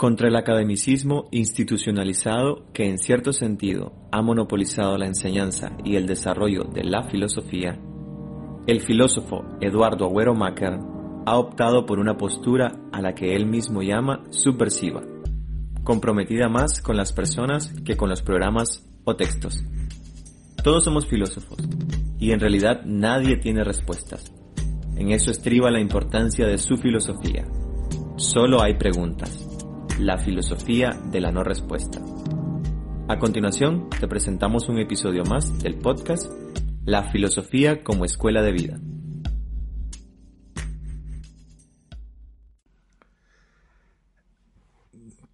Contra el academicismo institucionalizado que en cierto sentido ha monopolizado la enseñanza y el desarrollo de la filosofía, el filósofo Eduardo Agüero Macker ha optado por una postura a la que él mismo llama subversiva, comprometida más con las personas que con los programas o textos. Todos somos filósofos y en realidad nadie tiene respuestas. En eso estriba la importancia de su filosofía. Solo hay preguntas la filosofía de la no respuesta. A continuación, te presentamos un episodio más del podcast La filosofía como escuela de vida.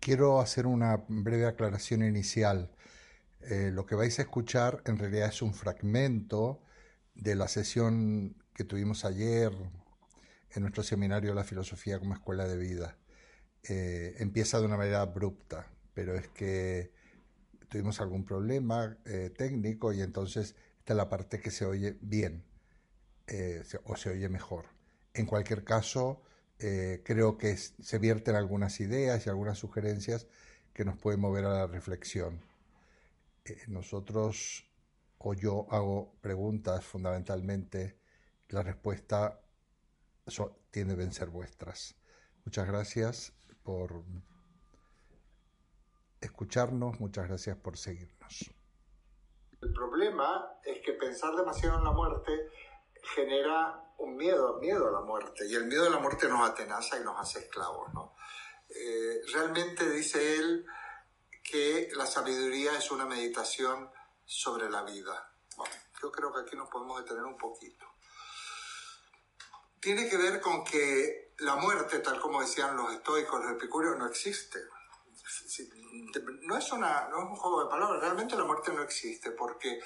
Quiero hacer una breve aclaración inicial. Eh, lo que vais a escuchar en realidad es un fragmento de la sesión que tuvimos ayer en nuestro seminario La filosofía como escuela de vida. Eh, empieza de una manera abrupta, pero es que tuvimos algún problema eh, técnico y entonces esta es la parte que se oye bien eh, o se oye mejor. En cualquier caso, creo que se vierten algunas ideas y algunas sugerencias que nos pueden mover a la reflexión. nosotros o yo hago preguntas fundamentalmente, la respuesta tiene que ser vuestras. Muchas gracias por escucharnos, muchas gracias por seguirnos. El problema es que pensar demasiado en la muerte genera un miedo, miedo a la muerte, y el miedo a la muerte nos atenaza y nos hace esclavos. ¿no? Eh, realmente dice él que la sabiduría es una meditación sobre la vida. Yo creo que aquí nos podemos detener un poquito. Tiene que ver con que la muerte, tal como decían los estoicos, los epicúreos, no existe. No es, una, no es un juego de palabras, realmente la muerte no existe, porque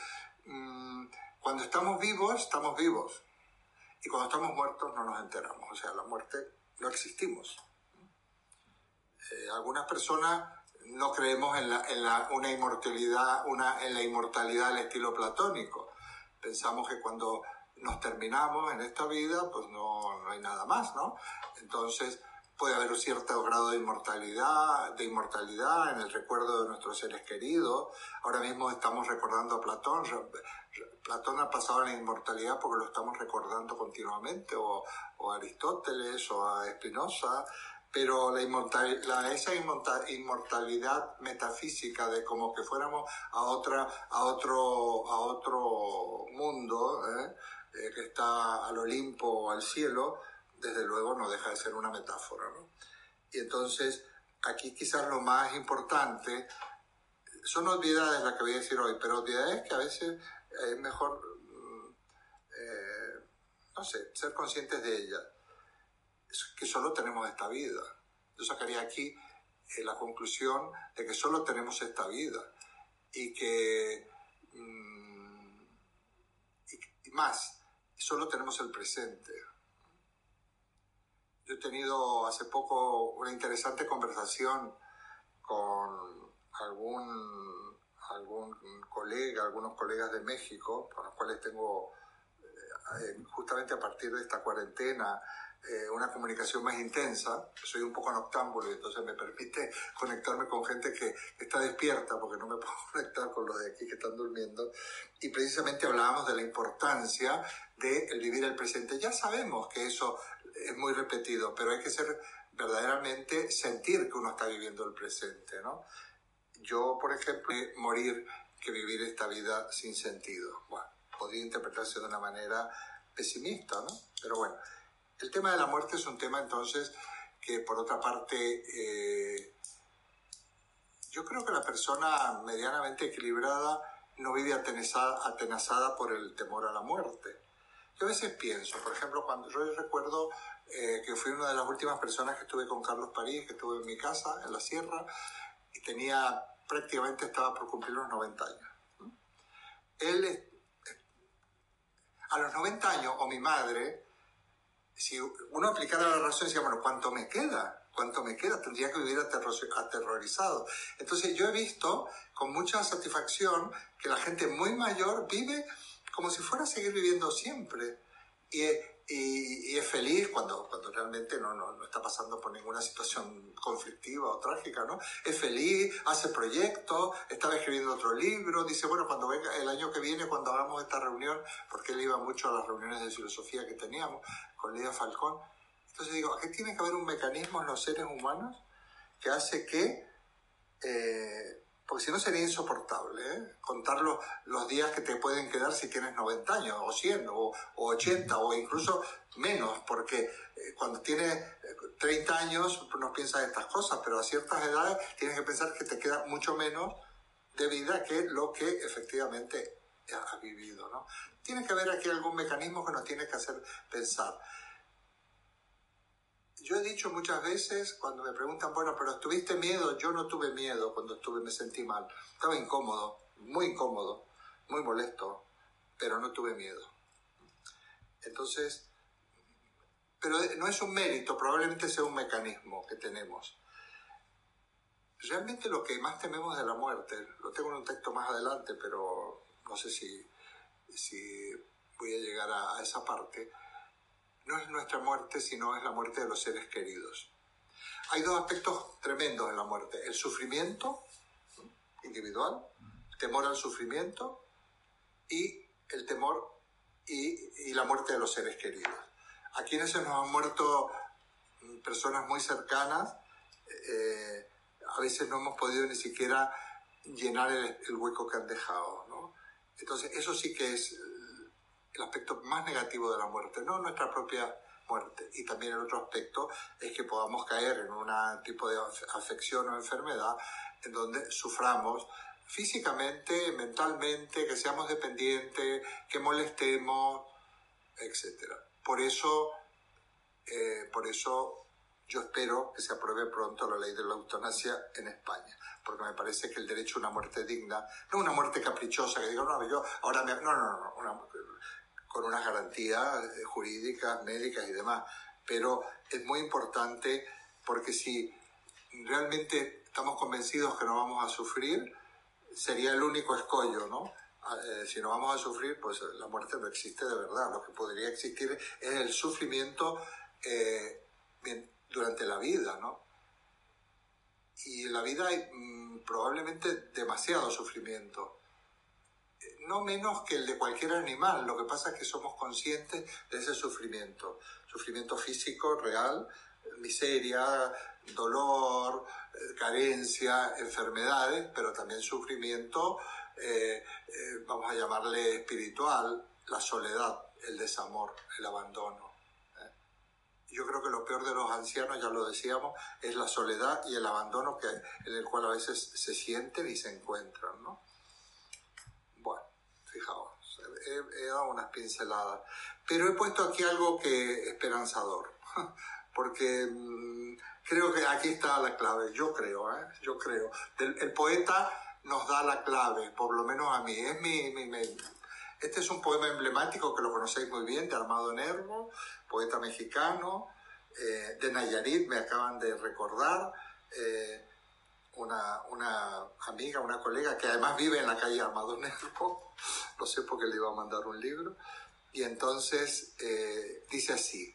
mm, cuando estamos vivos, estamos vivos. Y cuando estamos muertos no nos enteramos. O sea, la muerte no existimos. Eh, algunas personas no creemos en, la, en la, una inmortalidad, una, en la inmortalidad al estilo platónico. Pensamos que cuando nos terminamos en esta vida, pues no, no hay nada más, ¿no? Entonces puede haber un cierto grado de inmortalidad, de inmortalidad en el recuerdo de nuestros seres queridos. Ahora mismo estamos recordando a Platón. Platón ha pasado a la inmortalidad porque lo estamos recordando continuamente, o, a Aristóteles, o a Spinoza, pero la, inmortalidad, esa inmortalidad metafísica de como que fuéramos a otra a otro a otro mundo ¿eh? Eh, que está al Olimpo o al cielo, desde luego no deja de ser una metáfora. ¿no? Y entonces, aquí quizás lo más importante, son obviedades las que voy a decir hoy, pero obviedades que a veces es mejor, mm, eh, no sé, ser conscientes de ellas, que solo tenemos esta vida. Yo sacaría aquí eh, la conclusión de que solo tenemos esta vida y que, mm, y más, solo tenemos el presente. Yo he tenido hace poco una interesante conversación con algún, algún colega, algunos colegas de México, con los cuales tengo eh, justamente a partir de esta cuarentena eh, una comunicación más intensa. Soy un poco noctámbulo y entonces me permite conectarme con gente que está despierta porque no me puedo conectar con los de aquí que están durmiendo. Y precisamente hablábamos de la importancia de vivir el presente. Ya sabemos que eso es muy repetido, pero hay que ser verdaderamente sentir que uno está viviendo el presente, ¿no? Yo, por ejemplo, morir que vivir esta vida sin sentido. Bueno, podría interpretarse de una manera pesimista, ¿no? Pero bueno, el tema de la muerte es un tema entonces que por otra parte eh, yo creo que la persona medianamente equilibrada no vive atenazada, por el temor a la muerte. Yo a veces pienso, por ejemplo, cuando yo recuerdo eh, que fui una de las últimas personas que estuve con Carlos París, que estuve en mi casa, en la sierra, y tenía, prácticamente estaba por cumplir los 90 años. Él, a los 90 años, o mi madre, si uno aplicara la razón, decía, bueno, ¿cuánto me queda? ¿Cuánto me queda? Tendría que vivir aterrorizado. Entonces yo he visto con mucha satisfacción que la gente muy mayor vive como si fuera a seguir viviendo siempre. Y, y, es feliz cuando, cuando realmente no, no, no, está pasando por ninguna situación conflictiva o trágica, ¿no? Es feliz, hace proyectos, estaba escribiendo otro libro, dice, bueno, cuando venga el año que viene, cuando hagamos esta reunión, porque él iba mucho a las reuniones de filosofía que teníamos con Lidia Falcón, entonces digo, aquí tiene que haber un mecanismo en los seres humanos que hace que eh, porque si no sería insoportable, ¿eh? contar los, los, días que te pueden quedar si tienes 90 años, o 100, o, 80, o incluso menos, porque eh, cuando tienes 30 años no piensas estas cosas, pero a ciertas edades tienes que pensar que te queda mucho menos de vida que lo que efectivamente has vivido. ¿no? Tiene que haber aquí algún mecanismo que nos tiene que hacer pensar. Yo he dicho muchas veces cuando me preguntan, bueno, pero ¿tuviste miedo? Yo no tuve miedo cuando estuve, me sentí mal. Estaba incómodo, muy incómodo, muy molesto, pero no tuve miedo. Entonces, pero no es un mérito, probablemente sea un mecanismo que tenemos. Realmente lo que más tememos de la muerte, lo tengo en un texto más adelante, pero no sé si, si voy a llegar a esa parte no es nuestra muerte, sino es la muerte de los seres queridos. Hay dos aspectos tremendos en la muerte. El sufrimiento individual, temor al sufrimiento y el temor y, la muerte de los seres queridos. A quienes se nos han muerto personas muy cercanas, eh, a veces no hemos podido ni siquiera llenar el, el hueco que han dejado. ¿no? Entonces, eso sí que es el aspecto más negativo de la muerte, no nuestra propia muerte. Y también el otro aspecto es que podamos caer en un tipo de afección o enfermedad en donde suframos físicamente, mentalmente, que seamos dependientes, que molestemos, etc. Por eso, eh, por eso yo espero que se apruebe pronto la ley de la eutanasia en España, porque me parece que el derecho a una muerte digna, no una muerte caprichosa, que digo, no, yo ahora me... No, no, no, con unas garantías eh, jurídicas, médicas y demás. Pero es muy importante porque si realmente estamos convencidos que no vamos a sufrir, sería el único escollo, ¿no? Ah, eh, si no vamos a sufrir, pues la muerte no existe de verdad. Lo que podría existir es el sufrimiento eh, durante la vida, ¿no? Y en la vida hay mm, probablemente demasiado sufrimiento no menos que el de cualquier animal. Lo que pasa es que somos conscientes de ese sufrimiento. Sufrimiento físico, real, miseria, dolor, eh, carencia, enfermedades, pero también sufrimiento, eh, eh, vamos a llamarle espiritual, la soledad, el desamor, el abandono. Yo creo que lo peor de los ancianos, ya lo decíamos, es la soledad y el abandono que, en el cual a veces se sienten y se encuentran. ¿no? fijaos, he, dado unas pinceladas. Pero he puesto aquí algo que esperanzador, porque mm, creo que aquí está la clave, yo creo, ¿eh? yo creo. El, poeta nos da la clave, por lo menos a mí. Es mi, este es un poema emblemático que lo conocéis muy bien, de Armado Nervo, poeta mexicano, eh, de Nayarit, me acaban de recordar. Eh, una, una, amiga, una colega que además vive en la calle Armado Nervo, lo sé porque le iba a mandar un libro, y entonces eh, dice así,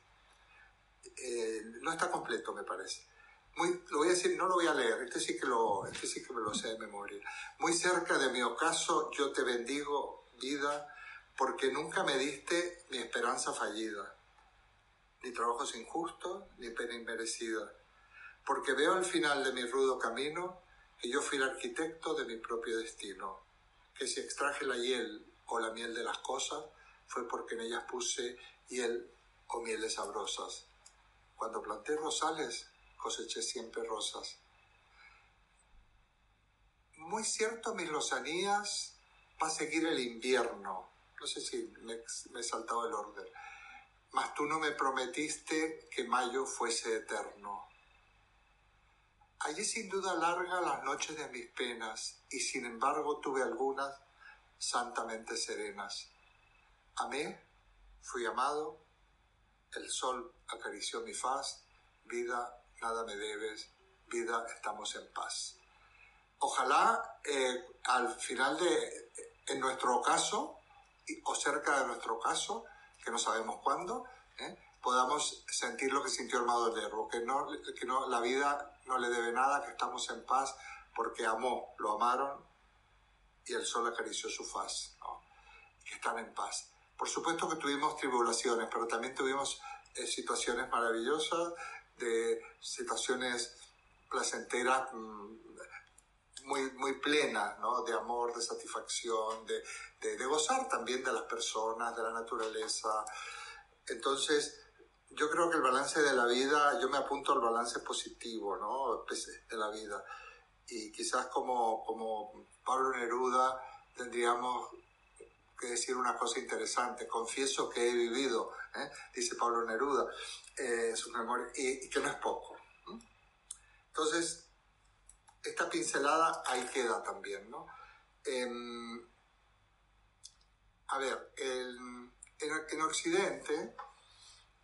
eh, no está completo me parece, muy, lo voy a decir, no lo voy a leer, este sí que, lo, este sí que me lo sé de memoria, muy cerca de mi ocaso yo te bendigo, vida, porque nunca me diste mi esperanza fallida, ni trabajos injustos, ni pena inmerecida porque veo al final de mi rudo camino que yo fui el arquitecto de mi propio destino, que si extraje la hiel o la miel de las cosas fue porque en ellas puse hiel o mieles sabrosas. Cuando planté rosales, coseché siempre rosas. Muy cierto, mis lozanías va a seguir el invierno, no sé si me, me he saltado el orden. Mas tú no me prometiste que mayo fuese eterno. Allí sin duda larga las noches de mis penas, y sin embargo tuve algunas santamente serenas. Amé, fui amado, el sol acarició mi faz, vida, nada me debes, vida, estamos en paz. Ojalá eh, al final de, en nuestro caso, o cerca de nuestro caso, que no sabemos cuándo, ¿eh? podamos sentir lo que sintió el Madolero, que, no, que no, la vida no le debe nada, que estamos en paz porque amó, lo amaron y el sol acarició su faz, que están en paz. Por supuesto que tuvimos tribulaciones, pero también tuvimos eh, situaciones maravillosas, de situaciones placenteras mm, muy, muy plenas, ¿no? de amor, de satisfacción, de, de, de gozar también de las personas, de la naturaleza. Entonces, yo creo que el balance de la vida, yo me apunto al balance positivo, ¿no? De la vida. Y quizás como, como Pablo Neruda tendríamos que decir una cosa interesante. Confieso que he vivido, ¿eh? dice Pablo Neruda, eh, su memoria, y, que no es poco. Entonces, pincelada ahí queda también, ¿no? Em, a ver, en, en Occidente,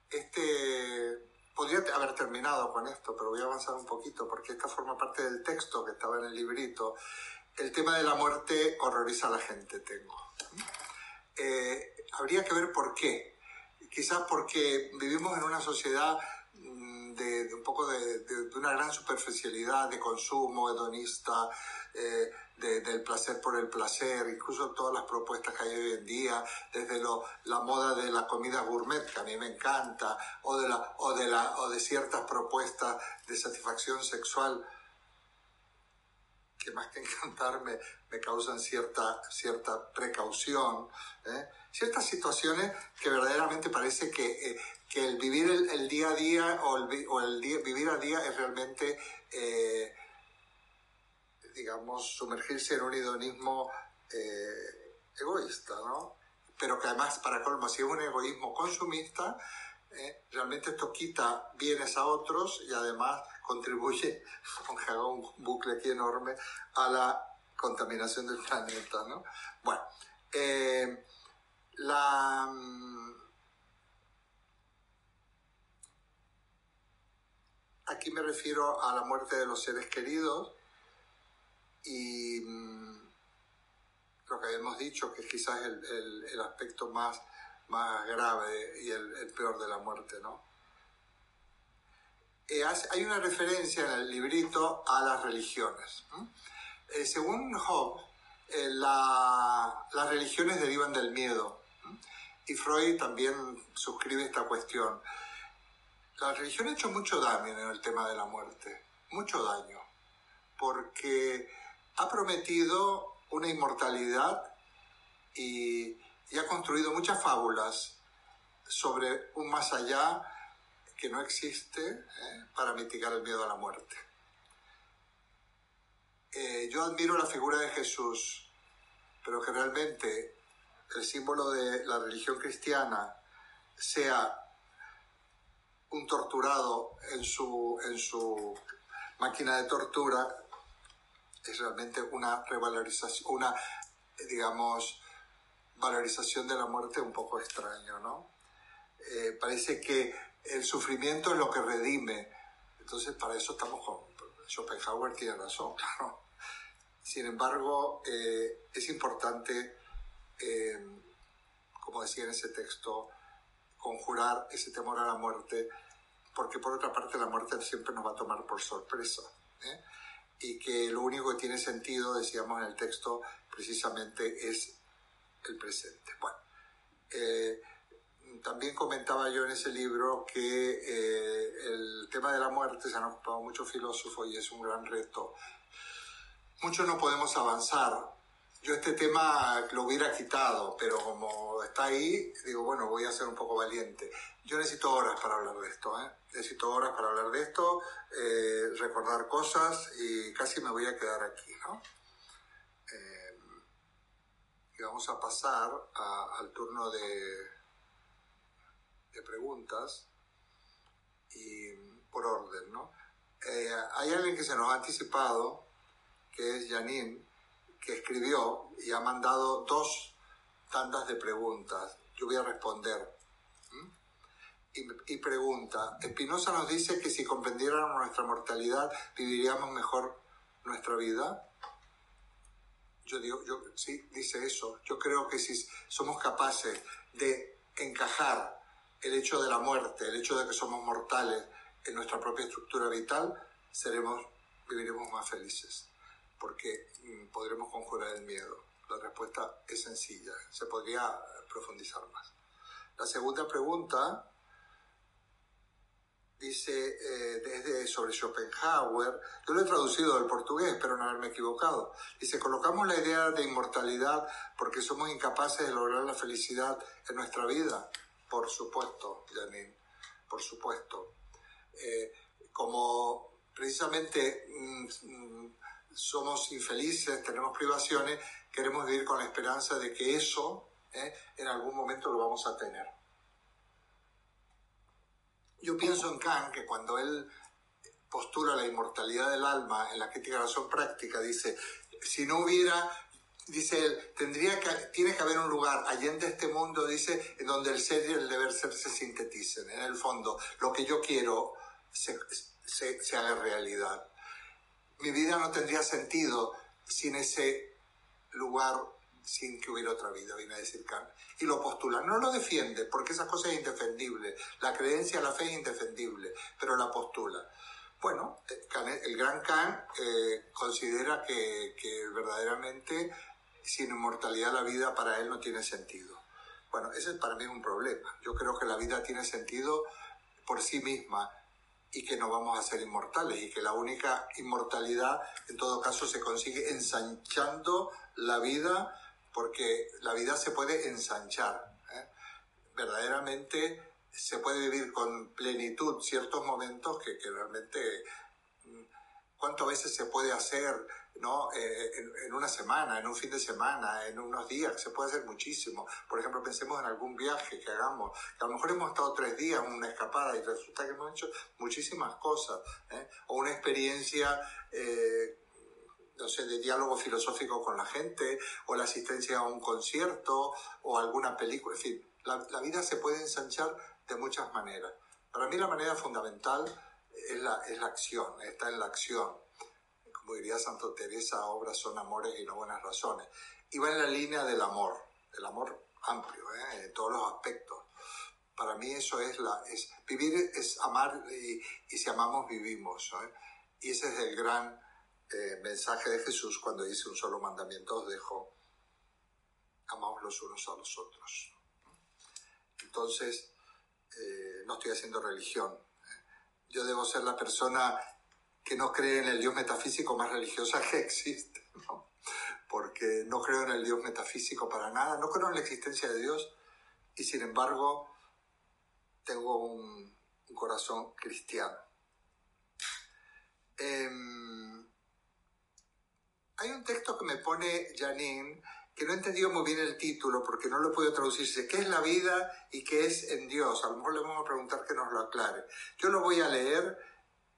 este podría haber terminado con esto, pero voy a avanzar un poquito porque esta forma parte del texto que estaba en el librito. El tema de la muerte horroriza a la gente, tengo. Eh, habría que ver por qué. Quizás porque vivimos en una sociedad mm, de, un poco de, una gran superficialidad, de consumo hedonista, eh, del placer por el placer, incluso todas las propuestas que hay hoy en día, desde lo, la moda de la comida gourmet, que a mí me encanta, o de, la, o de, la, o de ciertas propuestas de satisfacción sexual, que más que encantarme me causan cierta, cierta precaución, ¿eh? ciertas situaciones que verdaderamente parece que, eh, que el vivir el, día a día o el, día, vivir a día es realmente eh, digamos, sumergirse en un hedonismo eh, egoísta, ¿no? Pero que además, para colmo, si es un egoísmo consumista, eh, realmente esto quita bienes a otros y además contribuye, aunque haga un bucle aquí enorme, a la contaminación del planeta, ¿no? Bueno, la... aquí me refiero a la muerte de los seres queridos, y mm, lo que habíamos dicho, que quizás el, el, aspecto más, más grave y el, el, peor de la muerte, ¿no? Eh, hay una referencia en el librito a las religiones. Eh, según Hobbes, eh, la, las religiones derivan del miedo. Y Freud también suscribe esta cuestión. La religión ha hecho mucho daño en el tema de la muerte, mucho daño, porque ha prometido una inmortalidad y, ha construido muchas fábulas sobre un más allá que no existe ¿eh? para mitigar el miedo a la muerte. Eh, yo admiro la figura de Jesús, pero que realmente el símbolo de la religión cristiana sea un torturado en su, en su máquina de tortura, es realmente una revalorización, una, digamos, valorización de la muerte un poco extraño, ¿no? Eh, parece que el sufrimiento es lo que redime. Entonces, para eso estamos con... Schopenhauer tiene razón, claro. Sin embargo, eh, es importante, eh, como decía en ese texto, conjurar ese temor a la muerte, porque por otra parte la muerte siempre nos va a tomar por sorpresa. ¿eh? y que lo único que tiene sentido, decíamos en el texto, precisamente es el presente. Bueno, eh, también comentaba yo en ese libro que eh, el tema de la muerte se han ocupado muchos filósofos y es un gran reto. Muchos no podemos avanzar. Yo este tema lo hubiera quitado, pero como está ahí, digo, bueno, voy a ser un poco valiente. Yo necesito horas para hablar de esto, ¿eh? necesito horas para hablar de esto, eh, recordar cosas y casi me voy a quedar aquí. Eh, y vamos a pasar al turno de, de preguntas y por orden, ¿no? Eh, hay alguien que se nos ha anticipado, que es Janine, que escribió y ha mandado dos tandas de preguntas. Yo voy a responder. Y, pregunta, Espinosa nos dice que si comprendiéramos nuestra mortalidad, viviríamos mejor nuestra vida. Yo digo, yo, sí, dice eso. Yo creo que si somos capaces de encajar el hecho de la muerte, el hecho de que somos mortales en nuestra propia estructura vital, seremos, viviremos más felices, porque mm, podremos conjurar el miedo. La respuesta es sencilla, se podría profundizar más. La segunda pregunta dice eh, desde sobre Schopenhauer, yo lo he traducido del portugués, espero no haberme equivocado. Dice, colocamos la idea de inmortalidad porque somos incapaces de lograr la felicidad en nuestra vida. Por supuesto, Janine, por supuesto. Eh, como precisamente mm, mm, somos infelices, tenemos privaciones, queremos vivir con la esperanza de que eso eh, en algún momento lo vamos a tener. Yo pienso en Kant que cuando él postula la inmortalidad del alma en la crítica de razón práctica, dice, si no hubiera, dice él, tendría que, tiene que haber un lugar allende este mundo, dice, en donde el ser y el deber ser se sinteticen. En el fondo, lo que yo quiero se, se haga realidad. Mi vida no tendría sentido sin ese lugar sin que hubiera otra vida, viene a decir Kant. Y lo postula. No lo defiende, porque esa cosa es indefendible. La creencia, la fe es indefendible, pero la postula. Bueno, eh, el gran Kant eh, considera que, verdaderamente sin inmortalidad la vida para él no tiene sentido. Bueno, ese para mí un problema. Yo creo que la vida tiene sentido por sí misma y que no vamos a ser inmortales y que la única inmortalidad en todo caso se consigue ensanchando la vida porque la vida se puede ensanchar. ¿eh? Verdaderamente se puede vivir con plenitud ciertos momentos que, que realmente mm, cuántas veces se puede hacer ¿no? Eh, en, una semana, en un fin de semana, en unos días, se puede hacer muchísimo. Por ejemplo, pensemos en algún viaje que hagamos, que a lo mejor hemos estado tres días en una escapada y resulta que hemos hecho muchísimas cosas, ¿eh? o una experiencia eh, no sé, de diálogo filosófico con la gente, o la asistencia a un concierto, o alguna película, en fin, la, la vida se puede ensanchar de muchas maneras. Para mí la manera fundamental es la, es la acción, está en la acción. Como diría Santo Teresa, obras son amores y no buenas razones. Y va en la línea del amor, del amor amplio, ¿eh? en todos los aspectos. Para mí eso es la... Es, vivir es amar y, y si amamos vivimos. ¿eh? Y ese es el gran eh, mensaje de Jesús cuando dice un solo mandamiento os dejo, amaos los unos a los otros. Entonces, eh, no estoy haciendo religión. Yo debo ser la persona que no cree en el Dios metafísico más religiosa que existe, porque no creo en el Dios metafísico para nada, no creo en la existencia de Dios y sin embargo tengo un, corazón cristiano. Em, hay un texto que me pone Janine que no he entendido muy bien el título porque no lo puedo traducirse. ¿Qué es la vida y qué es en Dios? A lo mejor le vamos a preguntar que nos lo aclare. Yo lo voy a leer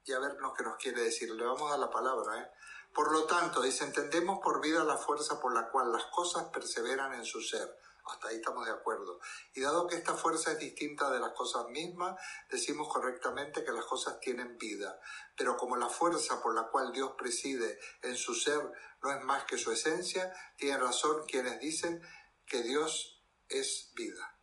y a ver lo que nos quiere decir. Le vamos a la palabra. ¿eh? Por lo tanto, dice, entendemos por vida la fuerza por la cual las cosas perseveran en su ser hasta ahí estamos de acuerdo. Y dado que esta fuerza es distinta de las cosas mismas, decimos correctamente que las cosas tienen vida. Pero como la fuerza por la cual Dios preside en su ser no es más que su esencia, tienen razón quienes dicen que Dios es vida.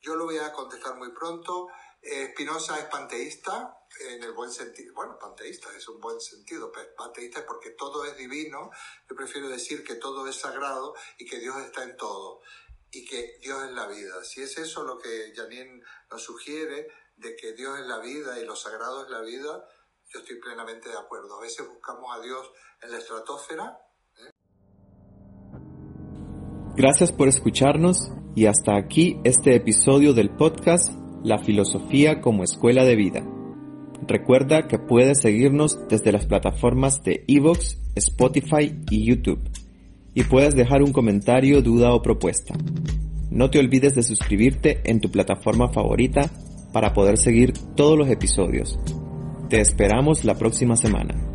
Yo lo voy a contestar muy pronto. Spinoza es panteísta, en el buen sentido, bueno, panteísta es un buen sentido, panteísta es porque todo es divino, yo prefiero decir que todo es sagrado y que Dios está en todo y que Dios es la vida. Si es eso lo que Janine nos sugiere, de que Dios es la vida y lo sagrado es la vida, yo estoy plenamente de acuerdo. A veces buscamos a Dios en la estratosfera. ¿eh? Gracias por escucharnos y hasta aquí este episodio del podcast La filosofía como escuela de vida. Recuerda que puedes seguirnos desde las plataformas de Evox, Spotify y YouTube y puedas dejar un comentario, duda o propuesta. No te olvides de suscribirte en tu plataforma favorita para poder seguir todos los episodios. Te esperamos la próxima semana.